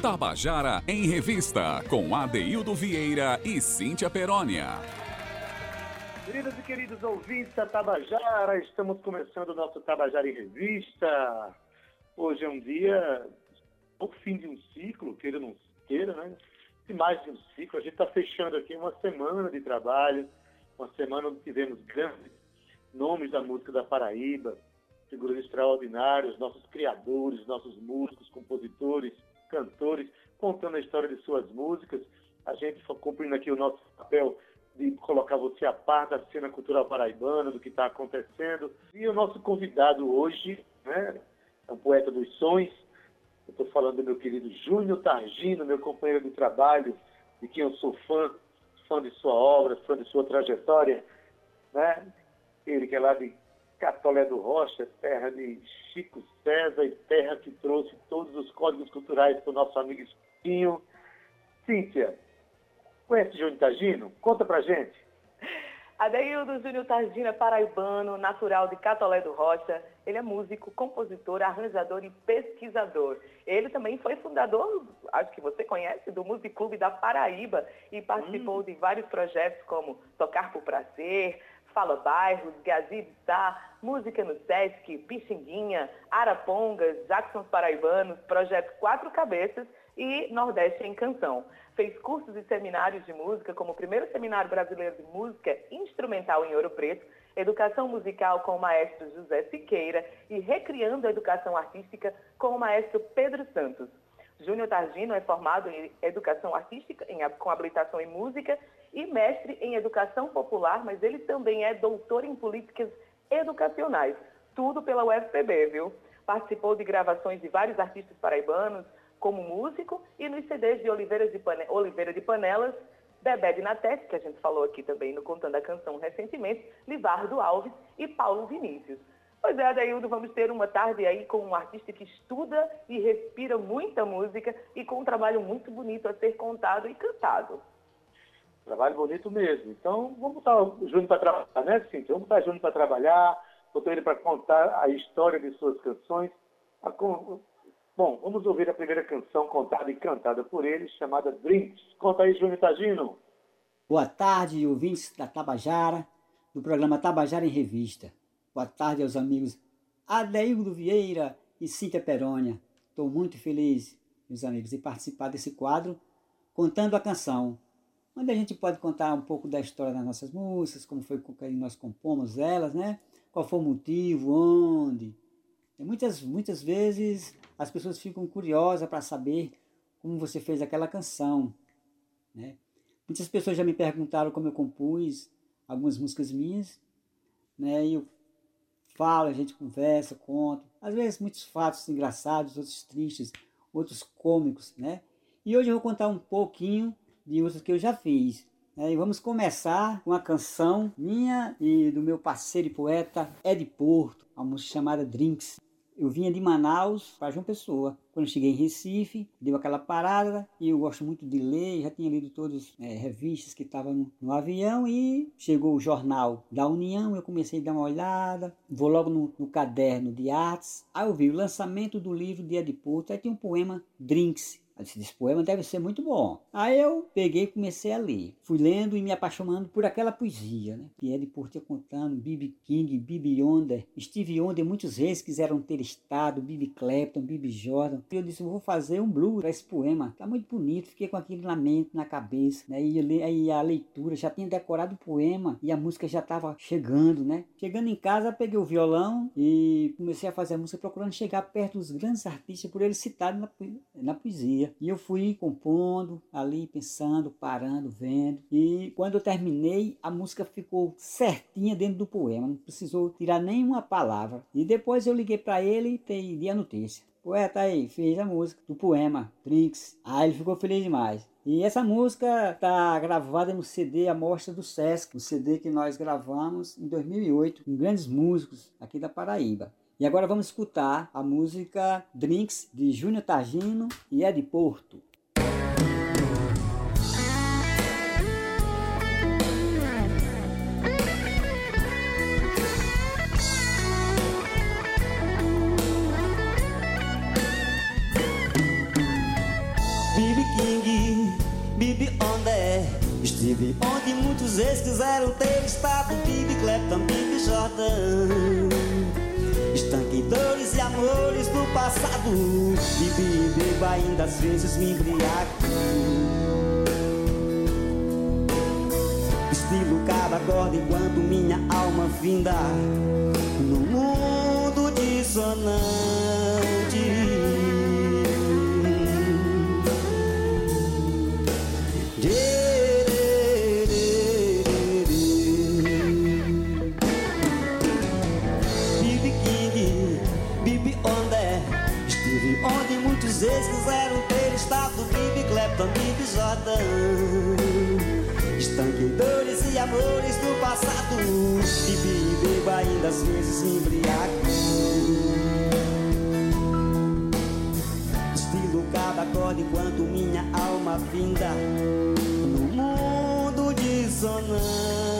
Tabajara em Revista, com Adeildo Vieira e Cíntia Perónia. Queridos e queridos ouvintes da Tabajara, estamos começando o nosso Tabajara em Revista. Hoje é um dia, o fim de um ciclo, queira ou não queira, né? E mais de um ciclo, a gente está fechando aqui uma semana de trabalho, uma semana onde tivemos grandes nomes da música da Paraíba, figuras extraordinárias, nossos criadores, nossos músicos, compositores, cantores, contando a história de suas músicas. A gente cumprindo aqui o nosso papel de colocar você a par da cena cultural paraibana, do que está acontecendo. E o nosso convidado hoje, né, é um poeta dos sons. Eu estou falando do meu querido Júnior Targino, meu companheiro de trabalho, de quem eu sou fã, fã de sua obra, fã de sua trajetória. Né? Ele que é lá de Catolé do Rocha, terra de Chico César e terra que trouxe todos os códigos culturais para o nosso amigo Espinho. Cíntia, conhece Júnior Tagino? Conta pra gente. Adeildo Júnior Tagino é paraibano, natural de Catolé do Rocha. Ele é músico, compositor, arranjador e pesquisador. Ele também foi fundador, acho que você conhece, do Music Clube da Paraíba e participou hum. de vários projetos como Tocar por Prazer, Fala Bairros, Gazibitá, Música no Sesc, Pixinguinha, Arapongas, Jacksons Paraibanos, Projeto Quatro Cabeças e Nordeste em Canção. Fez cursos e seminários de música, como o primeiro Seminário Brasileiro de Música Instrumental em Ouro Preto, Educação Musical com o maestro José Siqueira e Recriando a Educação Artística com o maestro Pedro Santos. Júnior Targino é formado em Educação Artística, em, com habilitação em Música e mestre em Educação Popular, mas ele também é doutor em Políticas Educacionais, tudo pela UFPB, viu? Participou de gravações de vários artistas paraibanos, como músico, e nos CDs de Oliveira de, Pane... Oliveira de Panelas, Bebé de Natete, que a gente falou aqui também no Contando a Canção recentemente, Livardo Alves e Paulo Vinícius. Pois é, Adaildo, vamos ter uma tarde aí com um artista que estuda e respira muita música e com um trabalho muito bonito a ser contado e cantado. Trabalho bonito mesmo. Então, vamos botar o Júnior para trabalhar, né, Cíntia? Vamos botar o Júnior para trabalhar, botar ele para contar a história de suas canções. Bom, vamos ouvir a primeira canção contada e cantada por ele, chamada Drinks. Conta aí, Júnior Tagino. Boa tarde, ouvintes da Tabajara, do programa Tabajara em Revista. Boa tarde aos amigos Adeildo Vieira e Cíntia Perônia. Estou muito feliz, meus amigos, de participar desse quadro Contando a Canção, onde a gente pode contar um pouco da história das nossas músicas, como foi que nós compomos elas, né? Qual foi o motivo, onde. E muitas, muitas vezes as pessoas ficam curiosas para saber como você fez aquela canção, né? Muitas pessoas já me perguntaram como eu compus algumas músicas minhas, né? E eu fala, a gente conversa, conta. Às vezes muitos fatos engraçados, outros tristes, outros cômicos, né? E hoje eu vou contar um pouquinho de outros que eu já fiz. Né? E vamos começar com a canção minha e do meu parceiro e poeta Ed Porto, uma música chamada Drinks. Eu vinha de Manaus para João Pessoa. Quando cheguei em Recife, deu aquela parada e eu gosto muito de ler. Já tinha lido todas as é, revistas que estavam no, no, avião e chegou o jornal da União. Eu comecei a dar uma olhada. Vou logo no, no caderno de artes. Aí eu vi o lançamento do livro de Ed Porto. Aí tem um poema Drinks esse poema deve ser muito bom. Aí eu peguei e comecei a ler. Fui lendo e me apaixonando por aquela poesia, né? Pierre Porter contando, B.B. King, B.B. Yonder, Steve Wonder, muitos reis quiseram ter estado, B.B. Clapton, B.B. Jordan. E eu disse, vou fazer um blues para esse poema. Tá muito bonito, fiquei com aquele lamento na cabeça, né? E aí a leitura, já tinha decorado o poema e a música já estava chegando, né? Chegando em casa, peguei o violão e comecei a fazer a música procurando chegar perto dos grandes artistas por eles citados na, na poesia. E eu fui compondo ali, pensando, parando, vendo. E quando eu terminei, a música ficou certinha dentro do poema, não precisou tirar nenhuma palavra. E depois eu liguei para ele e pedi a notícia. Poeta aí, fez a música do poema, Trinks. Ah, ele ficou feliz demais. E essa música tá gravada no CD A Mostra do Sesc, o CD que nós gravamos em 2008 com grandes músicos aqui da Paraíba. E agora vamos escutar a música Drinks de Júnior Targino e Ed Porto. Bibi King, Bibi Onda é? Estive onde muitos ex quiseram ter estado. Bibi Clapton, Bibi Jordan. Estanquei dores e amores do passado. Bibi bebo ainda às vezes me embriago Estilo cada corda enquanto minha alma finda No mundo dissonante Bibi Jordan Estanquei dores e amores do passado. Bibi bebo ainda às vezes me embriago. Estilo cada acorde enquanto minha alma finda No mundo dissonante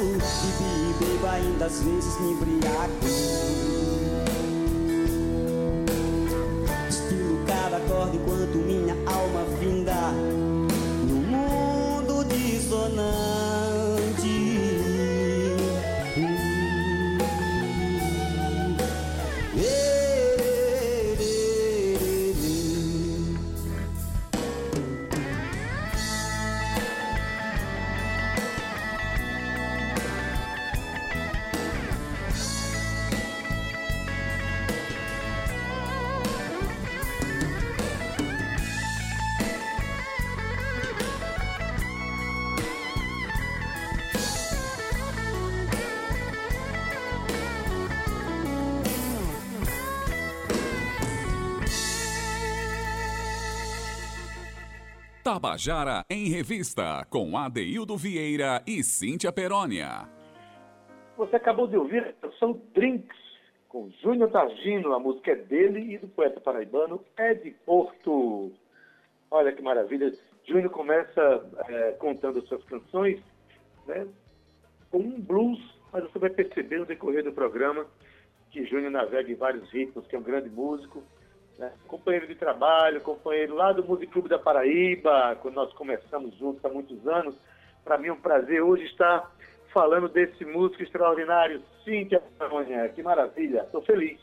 Bibi bebo ainda às vezes me embriago Tabajara em Revista, com Adeildo Vieira e Cíntia Perónia. Você acabou de ouvir a canção Drinks, com Júnior Targino, a música é dele e do poeta paraibano Ed Porto. Olha que maravilha. Júnior começa é, contando suas canções né, com um blues, mas você vai perceber no decorrer do programa que Júnior navega em vários ritmos, que é um grande músico né? companheiro de trabalho, companheiro lá do Music Clube da Paraíba, quando nós começamos juntos há muitos anos. Para mim é um prazer hoje estar falando desse músico extraordinário, Cíntia Antônia. Que maravilha, estou feliz.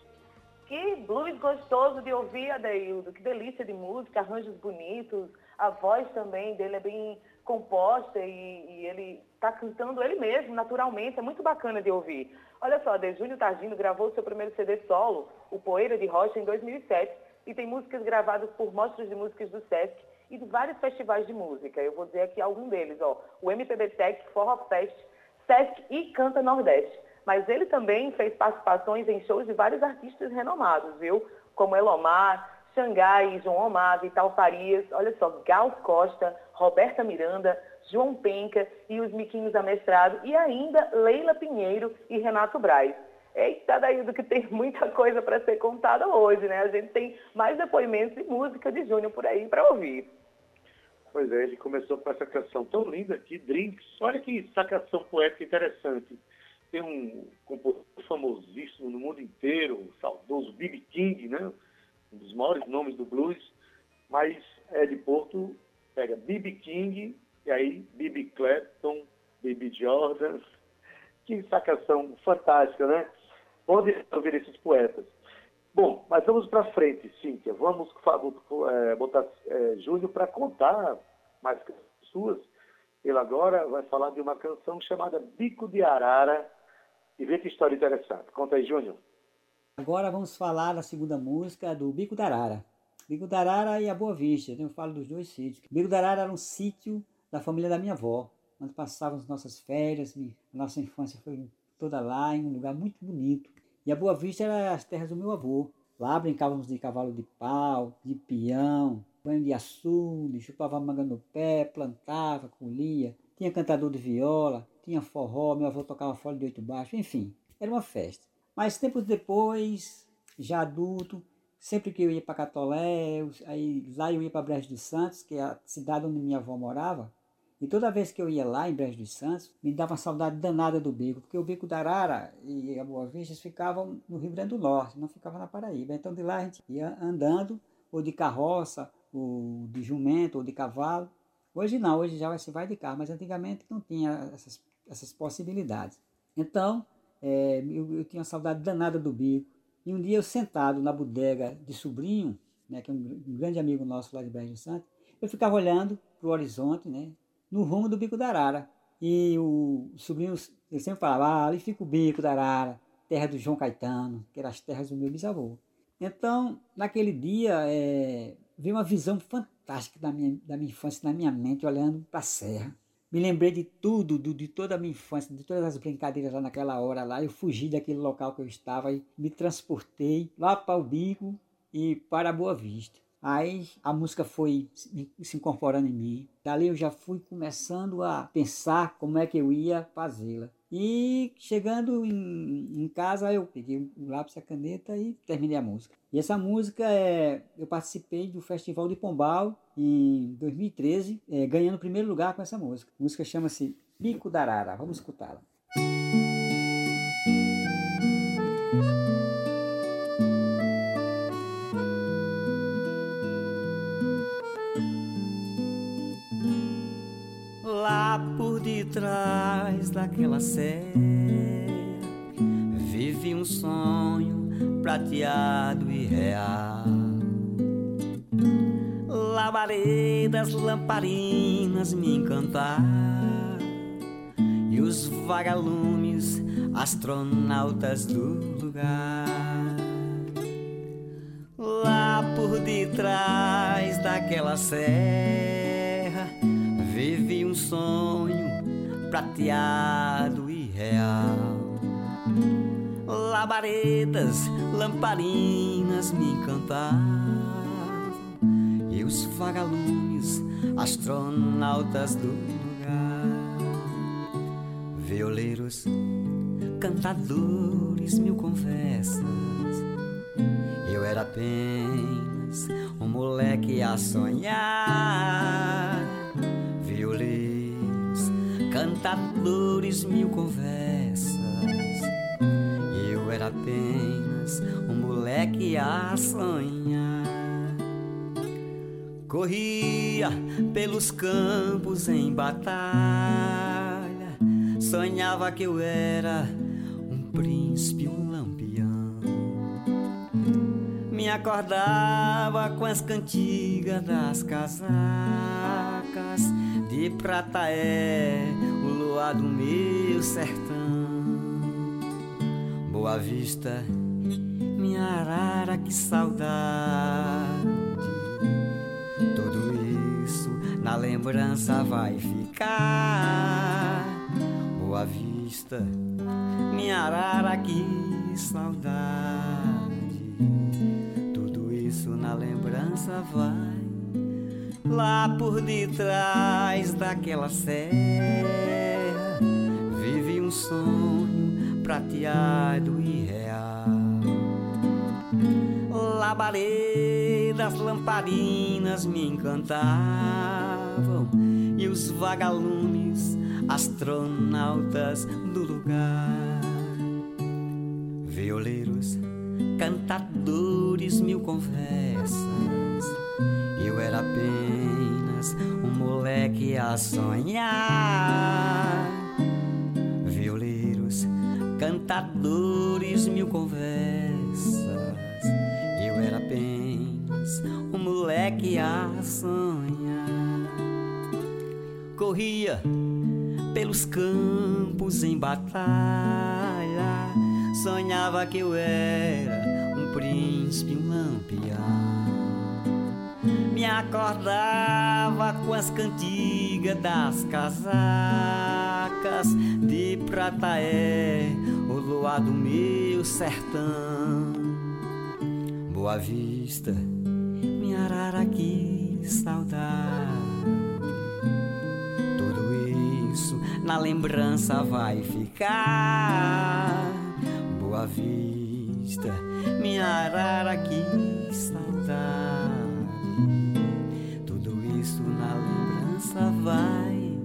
Que blues gostoso de ouvir, Adeildo. Que delícia de música, arranjos bonitos. A voz também dele é bem composta e, e ele está cantando ele mesmo, naturalmente. É muito bacana de ouvir. Olha só, De Júnior Targino gravou seu primeiro CD solo, O Poeira de Rocha, em 2007 e tem músicas gravadas por mostras de músicas do Sesc e de vários festivais de música. Eu vou dizer aqui algum deles, ó, o MPB Tech, Forró Fest, Sesc e Canta Nordeste. Mas ele também fez participações em shows de vários artistas renomados, viu? Como Elomar, Xangai, João Omar, Vital Farias, olha só, Gal Costa, Roberta Miranda, João Penca e os Miquinhos Amestrado e ainda Leila Pinheiro e Renato Braz. Eita, daí do que tem muita coisa para ser contada hoje, né? A gente tem mais depoimentos e música de Júnior por aí para ouvir. Pois é, ele começou com essa canção tão linda aqui, Drinks. Olha que sacação poética interessante. Tem um compositor famosíssimo no mundo inteiro, o saudoso B.B. King, né? um dos maiores nomes do blues, mas é de Porto, pega B.B. King, e aí B.B. Clapton, B.B. Jordan. Que sacação fantástica, né? Onde ouvir esses poetas? Bom, mas vamos para frente, Cíntia. Vamos é, botar é, Júnior para contar mais suas. Ele agora vai falar de uma canção chamada Bico de Arara. E vê que história interessante. Conta aí, Júnior. Agora vamos falar da segunda música do Bico da Arara. Bico da Arara e a Boa Vista. Eu falo dos dois sítios. Bico da Arara era um sítio da família da minha avó. Onde passávamos nossas férias. Nossa infância foi toda lá, em um lugar muito bonito. E a Boa Vista era as terras do meu avô. Lá brincávamos de cavalo de pau, de peão, banho de açude, chupava manga no pé, plantava, colhia. Tinha cantador de viola, tinha forró, meu avô tocava folha de oito baixo, enfim, era uma festa. Mas tempos depois, já adulto, sempre que eu ia para Catolé, aí lá eu ia para Brejo dos Santos, que é a cidade onde minha avó morava, e toda vez que eu ia lá em Brejo dos Santos, me dava uma saudade danada do bico, porque o bico da Arara e a Boa Vista ficavam no Rio Grande do Norte, não ficavam na Paraíba. Então de lá a gente ia andando, ou de carroça, ou de jumento, ou de cavalo. Hoje não, hoje já se vai de carro, mas antigamente não tinha essas, essas possibilidades. Então, é, eu, eu, tinha uma saudade danada do bico. E um dia eu sentado na bodega de sobrinho, né, que é um, um grande amigo nosso lá de Brejo dos Santos, eu ficava olhando para o horizonte, né, no rumo do Bico da Arara. E o sobrinho, ele sempre falava, ah, ali fica o Bico da Arara, terra do João Caetano, que eram as terras do meu bisavô. Então, naquele dia, é, veio uma visão fantástica da minha, da minha infância na minha mente, olhando para a serra. Me lembrei de tudo, do, de toda a minha infância, de todas as brincadeiras lá naquela hora lá. Eu fugi daquele local que eu estava e me transportei lá para o Bico e para a Boa Vista. Aí a música foi se incorporando em mim. Dali eu já fui começando a pensar como é que eu ia fazê-la. E chegando em, em, casa, eu peguei o lápis e a caneta e terminei a música. E essa música, é, eu participei do Festival de Pombal em 2013, é, ganhando o primeiro lugar com essa música. A música chama-se Bico da Arara. Vamos escutá-la. Detrás daquela serra vive um sonho prateado e real. Labaredas, lamparinas me encantar e os vagalumes, astronautas do lugar. Lá por detrás daquela serra Vive um sonho prateado e real. Labaredas, lamparinas me encantavam. E os vagalumes, astronautas do lugar. Violeiros, cantadores, mil conversas. Eu era apenas um moleque a sonhar violeiros, cantadores, mil conversas. Eu era apenas um moleque a sonhar. Corria pelos campos em batalha, sonhava que eu era um príncipe, um Me acordava com as cantigas das casacas de prata é o luar do meu sertão. Boa Vista, minha arara, que saudade. Tudo isso na lembrança vai ficar. Boa Vista, minha arara, que saudade. Na lembrança vai lá por detrás daquela serra vive um sonho prateado e real. labaredas, lamparinas me encantavam e os vagalumes, astronautas do lugar. Violeiros, cantadores, mil conversas. Eu era apenas um moleque a sonhar. Violeiros, cantadores, mil conversas. Eu era apenas um moleque a sonhar. Corria pelos campos em batalha. Sonhava que eu era príncipe, um lampião. Me acordava com as cantigas das casacas de prata é o luar do meu sertão. Boa Vista, minha arara, que saudade. Tudo isso na lembrança vai ficar. Boa Vista, minha arara, que saudade. Tudo isso na lembrança vai.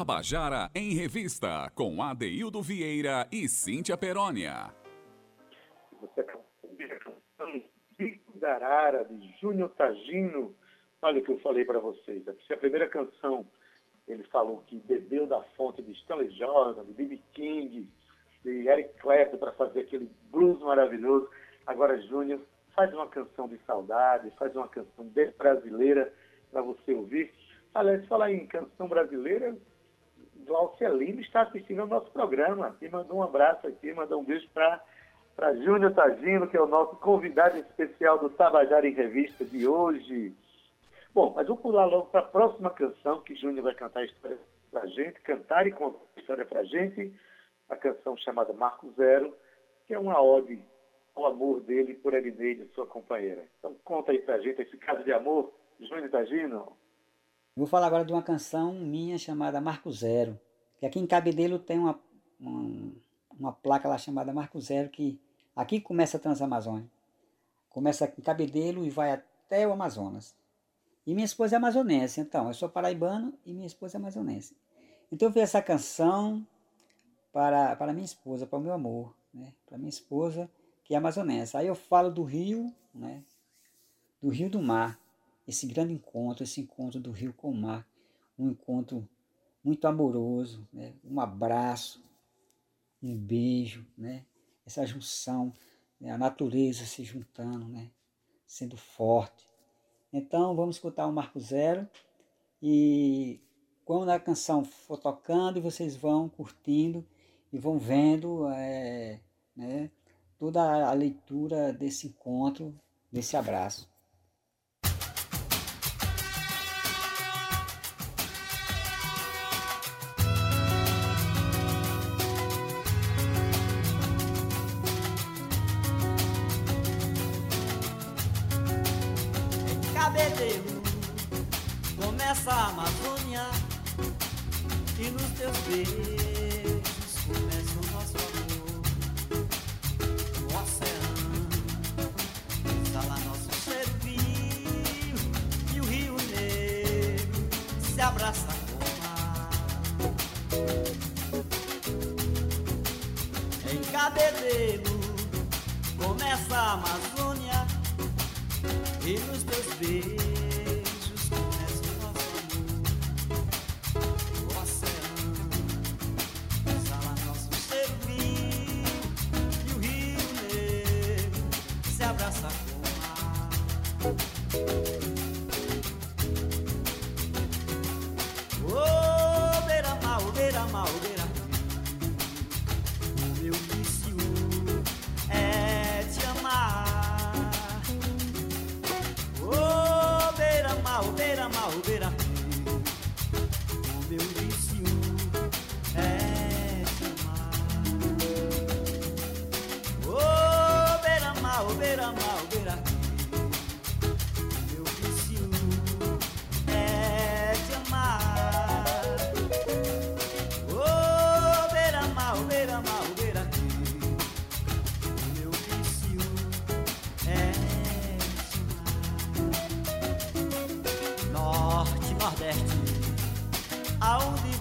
Tabajara em Revista, com Adeildo Vieira e Cíntia Perónia. Você Pico da Arara, de Júnior Tagino. Olha o que eu falei para vocês. Essa é a primeira canção. Ele falou que bebeu da fonte de Stanley Jordan, de B.B. King, de Eric Clapton para fazer aquele blues maravilhoso. Agora, Júnior, faz uma canção de saudade, faz uma canção brasileira para você ouvir. Aliás, falar em canção brasileira, Glaucia Lima está assistindo ao nosso programa e mandou um abraço aqui, mandou um beijo para para Júnior Tagino, que é o nosso convidado especial do Tabajara em Revista de hoje. Bom, mas vou pular logo para a próxima canção que Júnior vai cantar a história para gente, cantar e contar a história para a gente, a canção chamada Marco Zero, que é uma ode ao amor dele por Elineide, sua companheira. Então conta aí para gente esse caso de amor, Júnior Tagino. Vou falar agora de uma canção minha chamada Marco Zero, que aqui em Cabedelo tem uma, uma, uma placa lá chamada Marco Zero, que aqui começa a Transamazônia. Começa em Cabedelo e vai até o Amazonas. E minha esposa é amazonense, então, eu sou paraibano e minha esposa é amazonense. Então eu fiz essa canção para, para minha esposa, para o meu amor, né? para minha esposa que é amazonense. Aí eu falo do rio, né? do rio do mar, esse grande encontro, esse encontro do rio com o mar, um encontro muito amoroso, né? um abraço, um beijo, né? essa junção, né? a natureza se juntando, né? sendo forte. Então vamos escutar o Marco Zero e quando a canção for tocando, vocês vão curtindo e vão vendo é, né? toda a leitura desse encontro, desse abraço. Começa a Amazônia e nos teus beijos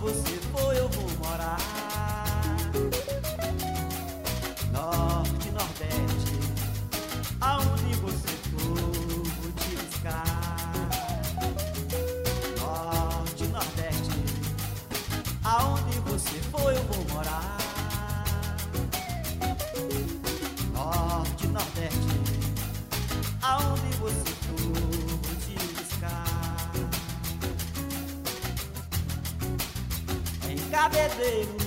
você Cabedeiro começa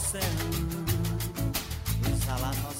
O oceano exala nosso cheiro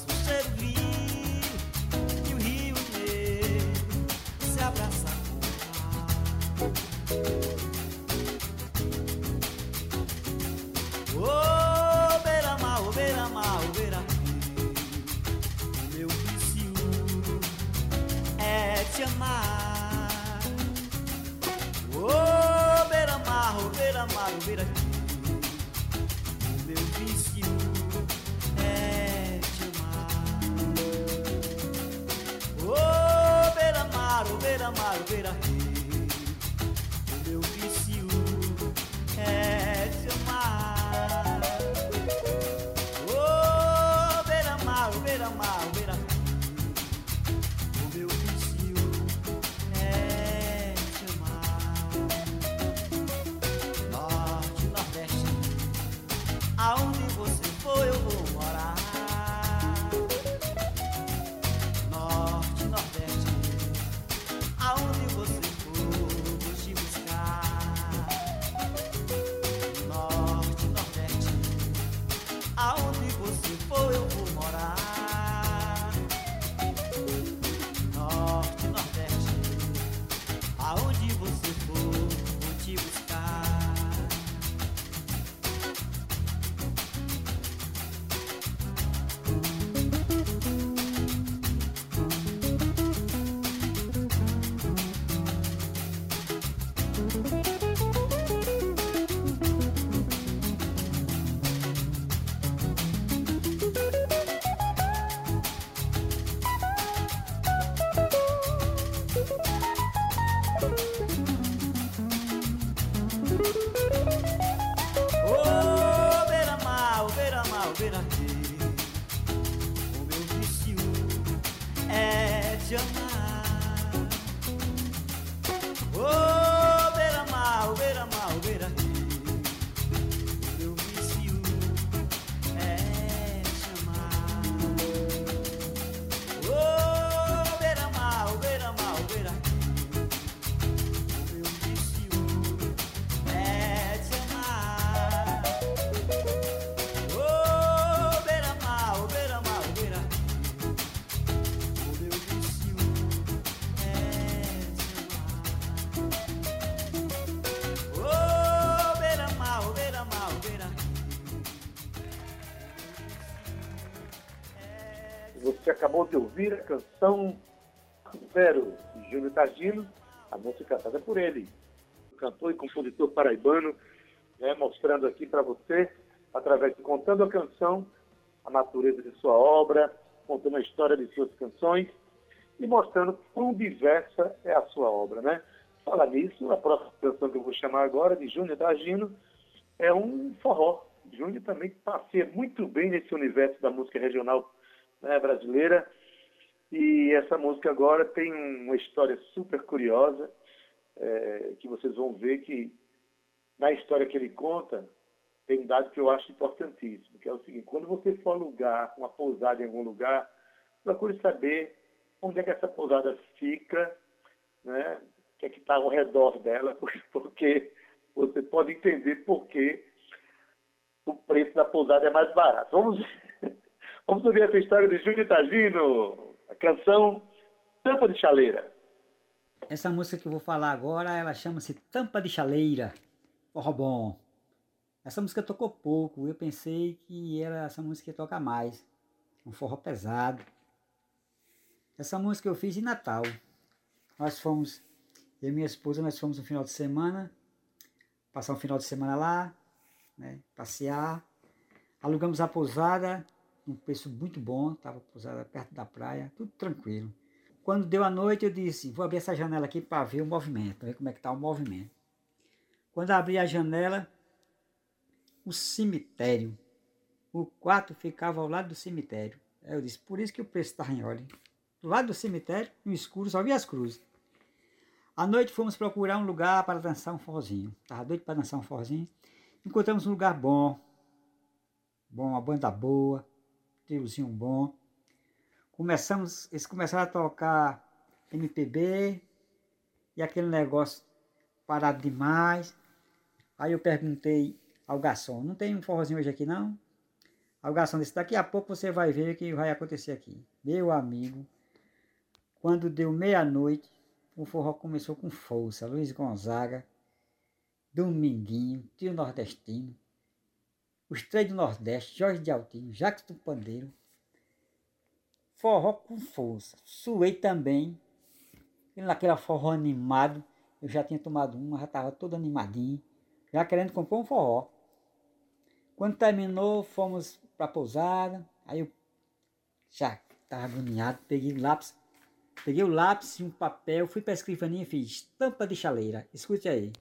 Acabou de ouvir a canção Zero, de Júnior Tagino, a música cantada por ele, cantor e compositor paraibano, né, mostrando aqui para você, através de contando a canção, a natureza de sua obra, contando a história de suas canções e mostrando quão diversa é a sua obra, né? Fala nisso, a próxima canção que eu vou chamar agora, de Júnior Tagino, é um forró. Júnior também passeia muito bem nesse universo da música regional né, brasileira. E essa música agora tem uma história super curiosa, é, que vocês vão ver que na história que ele conta, tem um dado que eu acho importantíssimo, que é o seguinte, quando você for alugar uma pousada em algum lugar, procure saber onde é que essa pousada fica, né? o que é que está ao redor dela, porque você pode entender por que o preço da pousada é mais barato. Vamos, vamos ouvir essa história de Júlio Tagino, a canção Tampa de Chaleira. Essa música que eu vou falar agora, ela chama-se Tampa de Chaleira, forró bom. Essa música tocou pouco, eu pensei que era essa música ia tocar mais. Um forró pesado. Essa música eu fiz em Natal. Nós fomos, eu e minha esposa, nós fomos no final de semana, passar um final de semana lá, né, passear. Alugamos a pousada, um preço muito bom, estava pousada perto da praia, tudo tranquilo. Quando deu a noite, eu disse, vou abrir essa janela aqui para ver o movimento, ver como é que está o movimento. Quando abri a janela, o cemitério, o quarto ficava ao lado do cemitério. Eu disse, por isso que o preço está em ordem. Do lado do cemitério, no escuro, só vi as cruzes. À noite fomos procurar um lugar para dançar um forrozinho. Estava doido para dançar um forrozinho. Encontramos um lugar bom. Bom, uma banda boa. Triozinho bom. Começamos, eles começaram a tocar MPB. E aquele negócio parado demais. Aí eu perguntei ao garçom, não tem um forrozinho hoje aqui não? Aí o garçom disse, daqui a pouco você vai ver o que vai acontecer aqui. Meu amigo, quando deu meia-noite, o forró começou com força. Luiz Gonzaga, Dominguinho, Tio Nordestino, os três do Nordeste, Jorge de Altinho, do Pandeiro. Forró com força. Suei também. Naquela forró animado, eu já tinha tomado uma, já estava todo animadinho, já querendo comprar um forró. Quando terminou, fomos para a pousada. Aí eu já estava agoniado, peguei o lápis, Peguei o lápis e um papel, fui para a escrivaninha e fiz tampa de chaleira. Escute aí.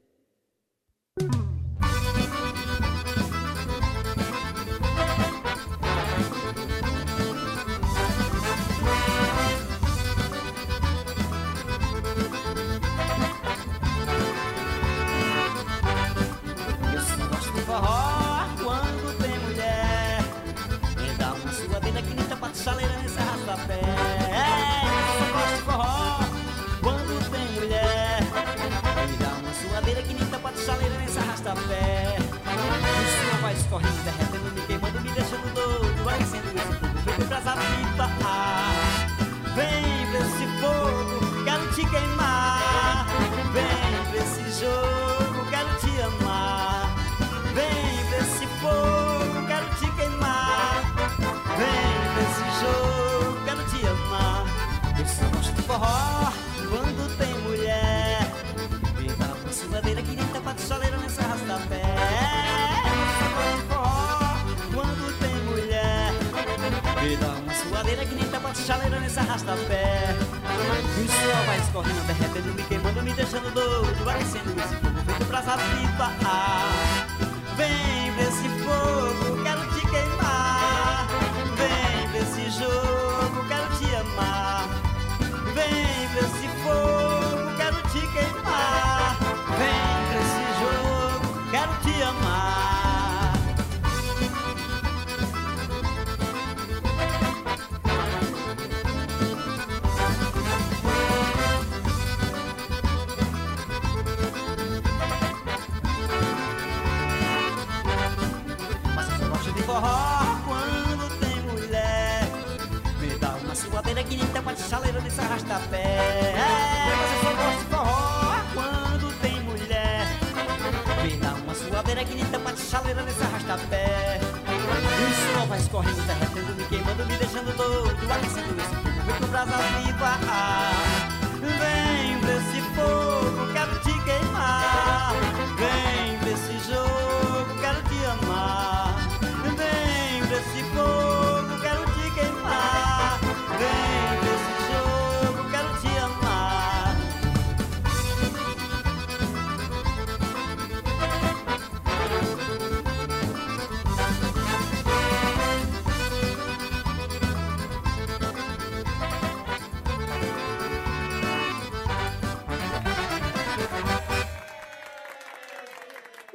Chaleira nesse arrasta-pé. E o sol vai escorrendo, derretendo, me queimando, me deixando doido. Vai sendo esse fogo feito brasa viva. Ah, desse arrasta-pé. Você só gosta de forró quando tem mulher. Vem dar uma suadeira que nem tampa de chaleira nesse arrasta-pé. O sol vai escorrendo, derretendo, me queimando, me deixando doido, aquecendo esse fogo, vem pro brasa viva.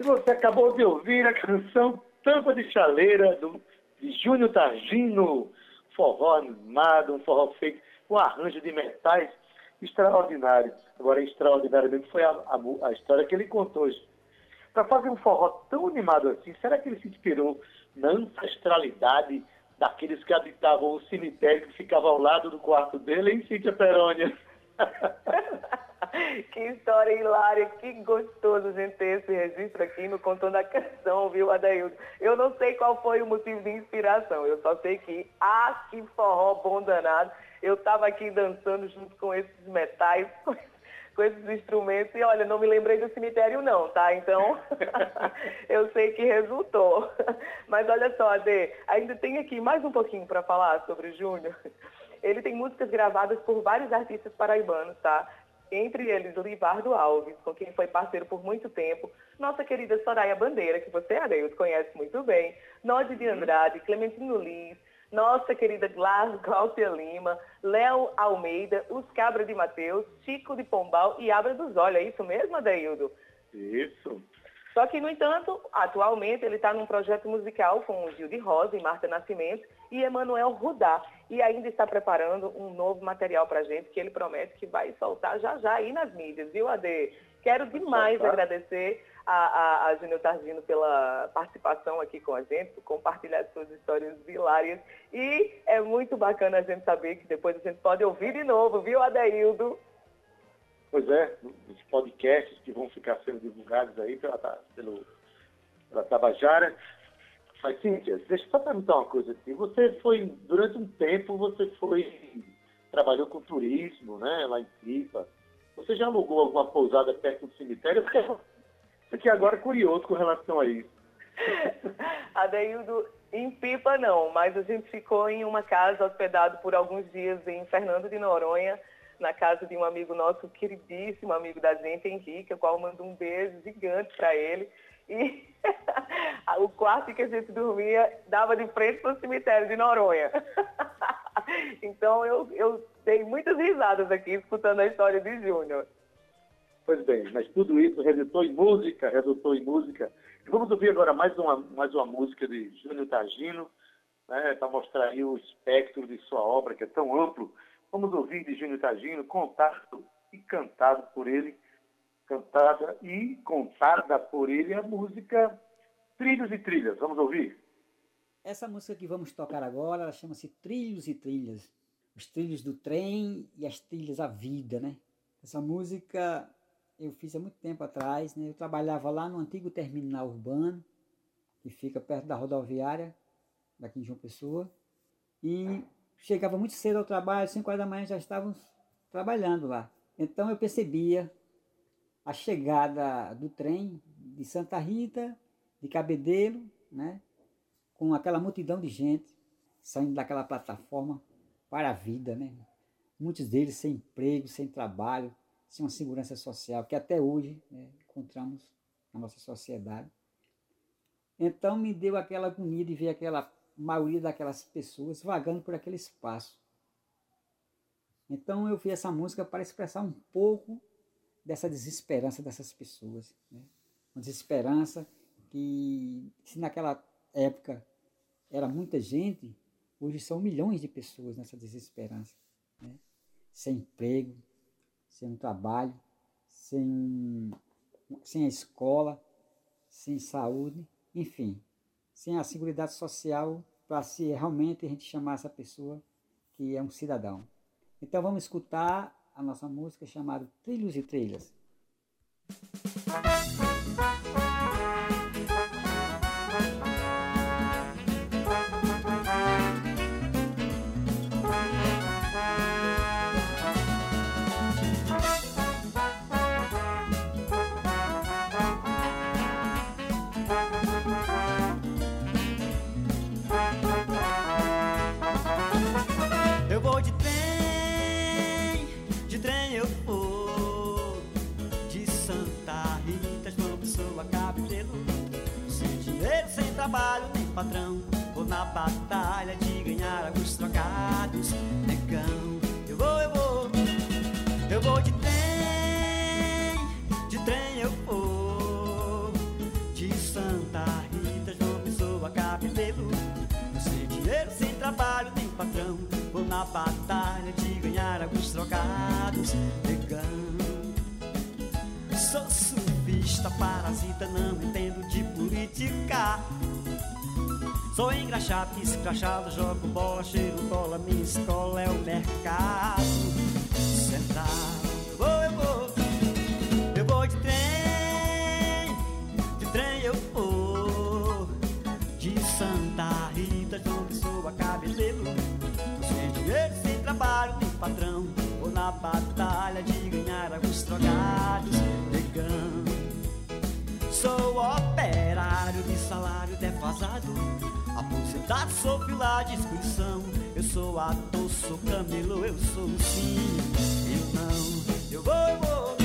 Você acabou de ouvir a canção Tampa de Chaleira, do, de Júnior Targino. Forró animado, um forró feito com arranjo de metais extraordinário. Agora, extraordinário mesmo foi a, a, a história que ele contou hoje. Para fazer um forró tão animado assim, será que ele se inspirou na ancestralidade daqueles que habitavam o cemitério que ficava ao lado do quarto dele, hein, Cíntia Perônia? que história hilária, que gostoso gente ter esse registro aqui no Contando a Canção, viu, Adaildo? Eu não sei qual foi o motivo de inspiração, eu só sei que, ah, que forró bom danado. Eu estava aqui dançando junto com esses metais, com esses instrumentos, e olha, não me lembrei do cemitério não, tá? Então, eu sei que resultou. Mas olha só, Ade, ainda tem aqui mais um pouquinho para falar sobre o Júnior. Ele tem músicas gravadas por vários artistas paraibanos, tá? Entre eles, Livardo Alves, com quem foi parceiro por muito tempo, nossa querida Soraya Bandeira, que você, Adeus, conhece muito bem, Nodi de Andrade, Clementino Liz, nossa querida Glaucia Lima, Léo Almeida, Os Cabra de Mateus, Chico de Pombal e Abra dos Olhos. É isso mesmo, Adeildo? Isso. Só que, no entanto, atualmente ele está num projeto musical com o Gil de Rosa e Marta Nascimento e Emanuel Rudá. E ainda está preparando um novo material para a gente que ele promete que vai soltar já já aí nas mídias, viu, Ade? Quero demais agradecer a, a, a Júnior Tardino pela participação aqui com a gente, por compartilhar suas histórias hilárias. E é muito bacana a gente saber que depois a gente pode ouvir de novo, viu, Adeildo? Pois é, os podcasts que vão ficar sendo divulgados aí pela, pelo, pela Tabajara. Mas, Cíntia, deixa eu só perguntar uma coisa aqui. Você foi, durante um tempo, você foi, trabalhou com turismo, né, lá em Pipa. Você já alugou alguma pousada perto do cemitério? Fiquei agora curioso com relação a isso. Adeildo, em Pipa não, mas a gente ficou em uma casa hospedado por alguns dias em Fernando de Noronha, na casa de um amigo nosso, queridíssimo amigo da gente, Henrique, o qual mando um beijo gigante para ele. E o quarto que a gente dormia dava de frente para o cemitério de Noronha. então eu, eu dei muitas risadas aqui escutando a história de Júnior. Pois bem, mas tudo isso resultou em música, resultou em música. Vamos ouvir agora mais uma, mais uma música de Júnior Tagino, né, para mostrar aí o espectro de sua obra, que é tão amplo, Vamos ouvir de Júnior Tagino, contado e cantado por ele, cantada e contada por ele a música Trilhos e Trilhas. Vamos ouvir? Essa música que vamos tocar agora, ela chama-se Trilhos e Trilhas. Os trilhos do trem e as trilhas da vida, né? Essa música eu fiz há muito tempo atrás, né? Eu trabalhava lá no antigo terminal urbano, que fica perto da rodoviária, daqui em João Pessoa. E chegava muito cedo ao trabalho, 5 horas da manhã já estávamos trabalhando lá. Então eu percebia a chegada do trem de Santa Rita, de Cabedelo, né, com aquela multidão de gente saindo daquela plataforma para a vida, né? Muitos deles sem emprego, sem trabalho, sem uma segurança social, que até hoje né, encontramos na nossa sociedade. Então me deu aquela agonia de ver aquela maioria daquelas pessoas vagando por aquele espaço. Então eu fiz essa música para expressar um pouco dessa desesperança dessas pessoas. Né? Uma desesperança que, se naquela época era muita gente, hoje são milhões de pessoas nessa desesperança. Né? Sem emprego, sem trabalho, sem, sem a escola, sem saúde, enfim sem a Seguridade Social para se realmente a gente chamar essa pessoa que é um cidadão. Então vamos escutar a nossa música chamada Trilhos e Trilhas. Trabalho nem patrão. Vou na batalha de ganhar alguns trocados. Negão, eu vou, eu vou. Eu vou de trem, de trem eu vou. De Santa Rita, João Pessoa, Cabedelo. Sem dinheiro, sem trabalho nem patrão. Vou na batalha de ganhar alguns trocados. Negão. Sou parasita, não entendo de política. Sou engraxado, escrachado, jogo bola, cheiro cola, minha escola é o mercado central. Sou operário de salário defasado. Aposentado, sou fila de inscrição. Eu sou ator, sou camelo, eu sou sim. Eu não, eu vou, eu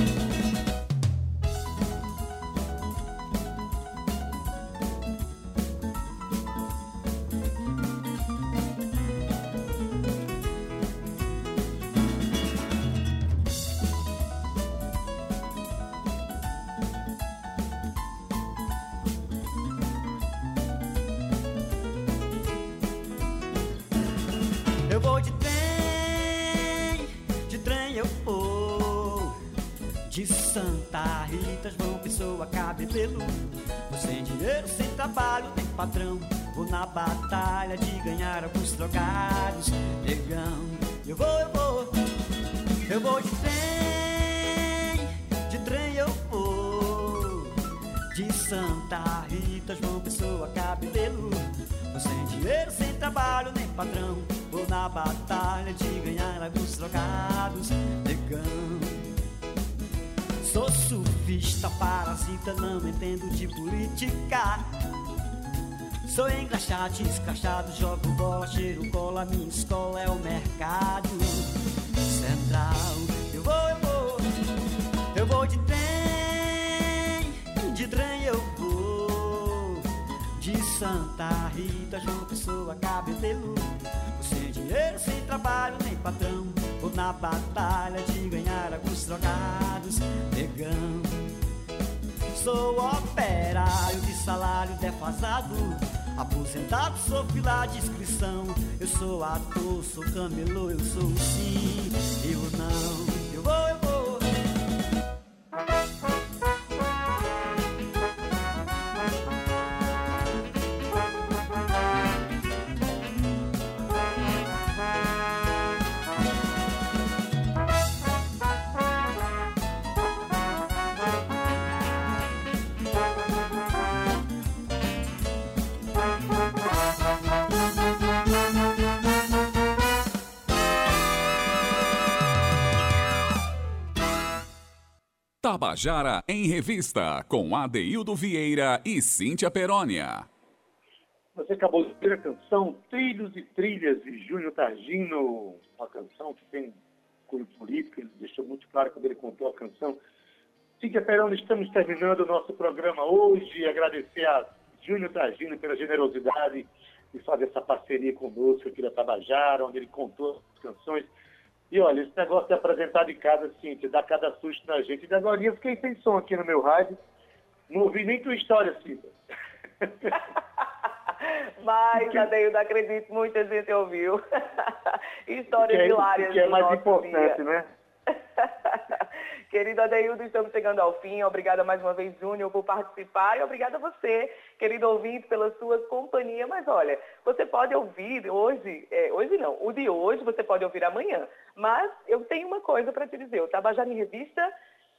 trabalho, nem patrão. Vou na batalha de ganhar alguns trocados. Negão, eu vou, eu vou. Eu vou de trem, de trem eu vou. De Santa Rita, João Pessoa, Cabedelo. Vou sem dinheiro, sem trabalho, nem patrão. Vou na batalha de ganhar alguns trocados, negão. Sou surfista, parasita, não entendo de política. Sou engraxado, escrachado, jogo bola, cheiro cola, minha escola é o mercado central. Eu vou, eu vou, eu vou de trem, de trem eu vou. De Santa Rita, João Pessoa, Cabedelo. Vou sem dinheiro, sem trabalho, nem patrão. Vou na batalha de ganhar alguns trocados, negão. Sou operário de salário defasado. Aposentado, sou fila de inscrição. Eu sou ator, sou camelô, eu sou sim, eu não. Eu vou, eu vou. Tabajara em Revista, com Adeildo Vieira e Cíntia Perónia. Você acabou de ouvir a canção Trilhos e Trilhas de Júnior Targino, uma canção que tem cunho político, ele deixou muito claro quando ele contou a canção. Cíntia Perónia, estamos terminando o nosso programa hoje. Agradecer a Júnior Targino pela generosidade de fazer essa parceria conosco aqui da Tabajara, onde ele contou as canções. E olha, esse negócio de apresentar de casa, assim, te dá cada susto na gente. E agora eu fiquei sem som aqui no meu rádio. Não ouvi nem tua história, Cida. Mas, Adeildo, acredito, muita gente ouviu. Histórias que é, hilárias que é mais importante, dia. né? Querido Adeildo, estamos chegando ao fim. Obrigada mais uma vez, Júnior, por participar. E obrigada a você, querido ouvinte, pela sua companhia. Mas olha, você pode ouvir hoje, é, hoje não, o de hoje você pode ouvir amanhã. Mas eu tenho uma coisa para te dizer. O Tabajara em Revista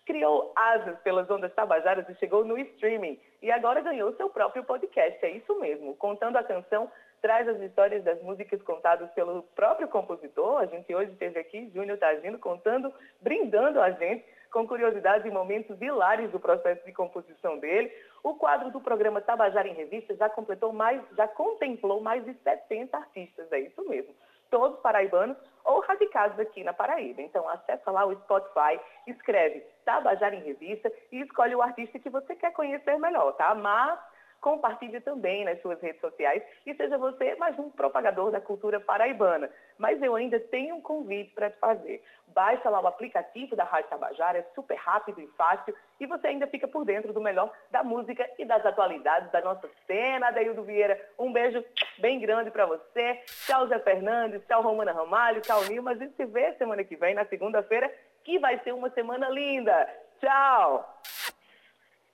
criou asas pelas ondas tabajaras e chegou no streaming. E agora ganhou seu próprio podcast. É isso mesmo. Contando a canção, traz as histórias das músicas contadas pelo próprio compositor. A gente hoje teve aqui Júnior Tagino contando, brindando a gente com curiosidades e momentos hilários do processo de composição dele. O quadro do programa Tabajara em Revista já completou mais, já contemplou mais de 70 artistas, é isso mesmo. Todos paraibanos ou radicados aqui na Paraíba. Então acessa lá o Spotify, escreve Tabajara em Revista e escolhe o artista que você quer conhecer melhor, tá? Mas compartilhe também nas suas redes sociais e seja você mais um propagador da cultura paraibana. Mas eu ainda tenho um convite para te fazer. Baixa lá o aplicativo da Rádio Tabajara, é super rápido e fácil e você ainda fica por dentro do melhor da música e das atualidades da nossa cena. Adaildo Vieira, um beijo bem grande para você. Tchau, Zé Fernandes, tchau, Romana Ramalho, tchau, Nilma. A gente se vê semana que vem, na segunda-feira, que vai ser uma semana linda. Tchau!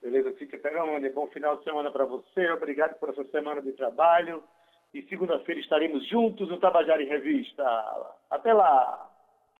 Beleza, fica Peroni, bom final de semana para você. Obrigado por essa semana de trabalho. E segunda-feira estaremos juntos no Tabajara em Revista. Até lá!